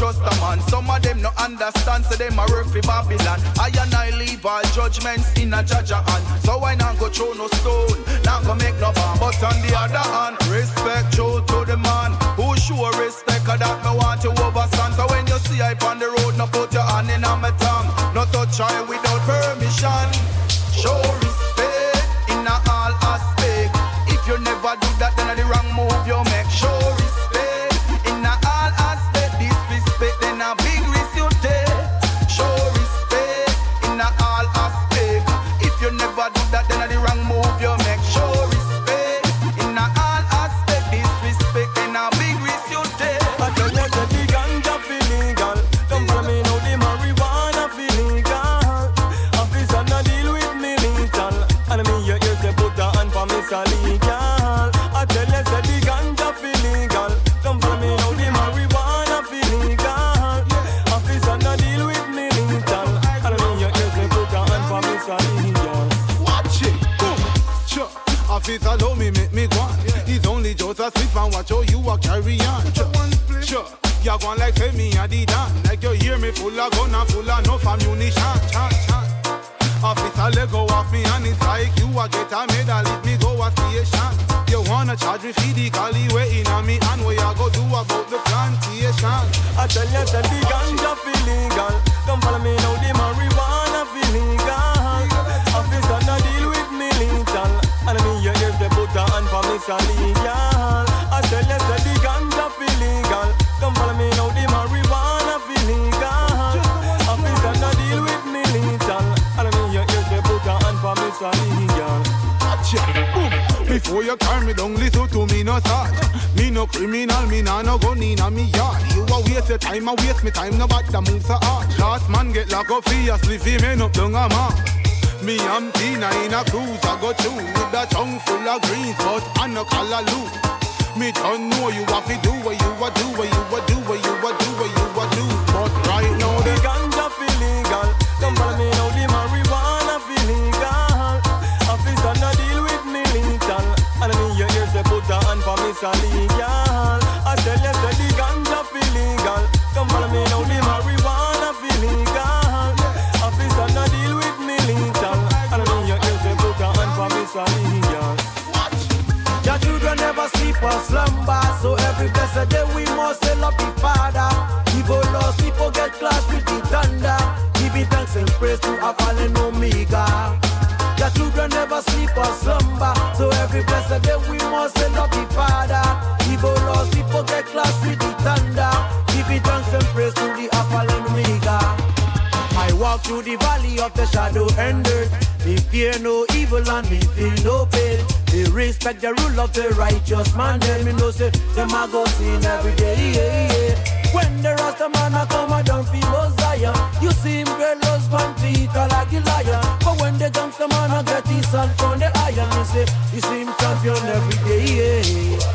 Just a man. Some of them no understand, so them a work for Babylon. I and I leave all judgments in a judge hand. So I not go throw no stone, not go make no bomb. But on the other hand, respect show to the man who show respect. That me want you overstand. So when you see I on the road, no put your hand in on my tongue. No touch I without permission. Show Officer, allow me make me go on. It's only Joseph Smith and watch how you a carry on. Sure, sure. You gone like say me a the dan. Like you hear me full of gun and full of enough ammunition. Chan, chan. Officer, let go off me and it's like you a get a medal if me go a station. You wanna charge me for the cali waiting on me and what you go do about the plantation? I tell you that the ganja feel legal. Come follow me now, the marijuana feel a hand for me so legal. I tell you that the ganja feel legal. Come follow me now, the marijuana feel legal. Officer no deal with me lethal. And me you hear say put a hand for me so legal. Boom. Before you carry me down, listen to me no sad. Me no criminal, me nah no gun in a me yard. You a waste your time, I waste me time, no bother move so hard. Last man get locked up for your sleep, he man up down a mark. Me and Tina in a cruise, I go through with a tongue full of greens, but I no color loop. Me don't know you have to do what you a do, what you a do, what you a do, what you a do. But right now The ganja feel legal. Come follow me now, the marijuana feel legal. Officer no deal with me lethal. And me you hear say put a hand for me so legal. I tell you sleep slumber, so every blessed day we must still up the Father. Evil lost people get class with the thunder. Giving thanks and praise to our fallen Omega. Your children never sleep or slumber, so every blessed day we must still up the Father. Evil lost people get class with the walk through the valley of the shadow and dirt. Me fear no evil and me feel no pain. Me respect the rule of the righteous man. Then me know say them a go sin every day. Yeah, yeah. When the Rasta man a come a down feel Mosiah, you see him girl husband teeth like a lion. But when the gangster man a get his son on the iron, me say you see him champion every day. Yeah.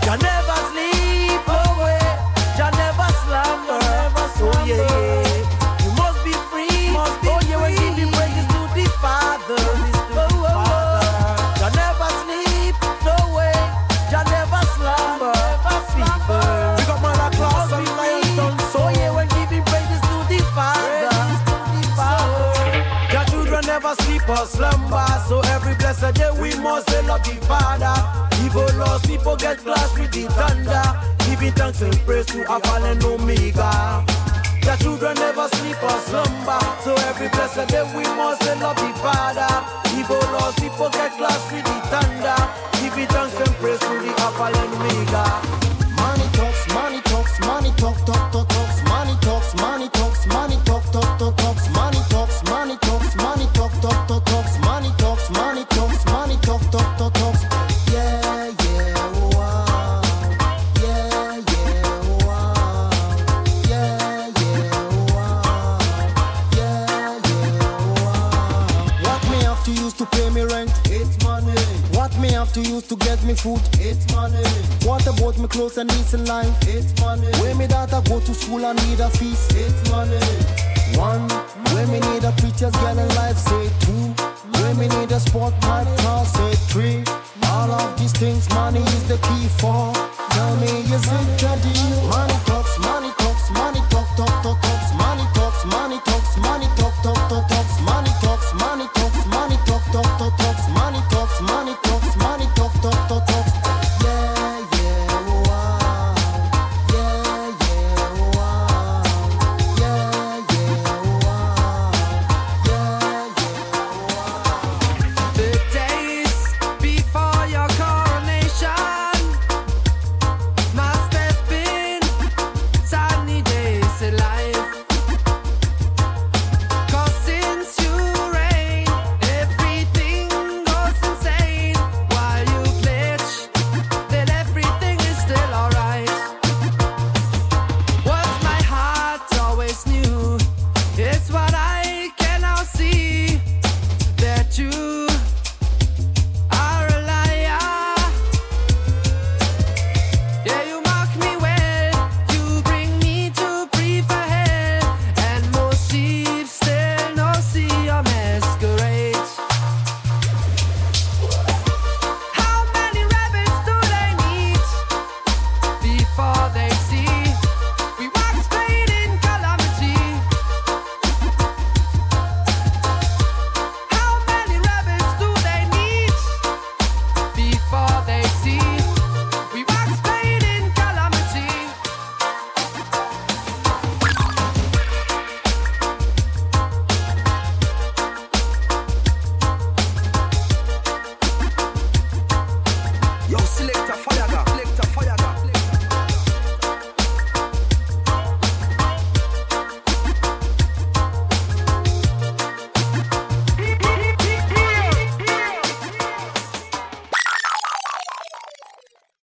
You never sleep away, you never slumber. Oh yeah, yeah. Or slumber. So every blessed day we must up the Father. Evil lost people get class with the thunder. Giving thanks and praise to our fallen Omega. Your children never sleep or slumber. So every blessed day we must love the Father. Evil lost people get class have to use to get me food? It's money. What about me clothes and needs in life? It's money. Where me daughter go to school and need a feast? It's money. One, where me need a preacher's girl in life? Say two. Where me need a sport mad car? Say three. All of these things, money is the key for. Tell me, is it deal? Money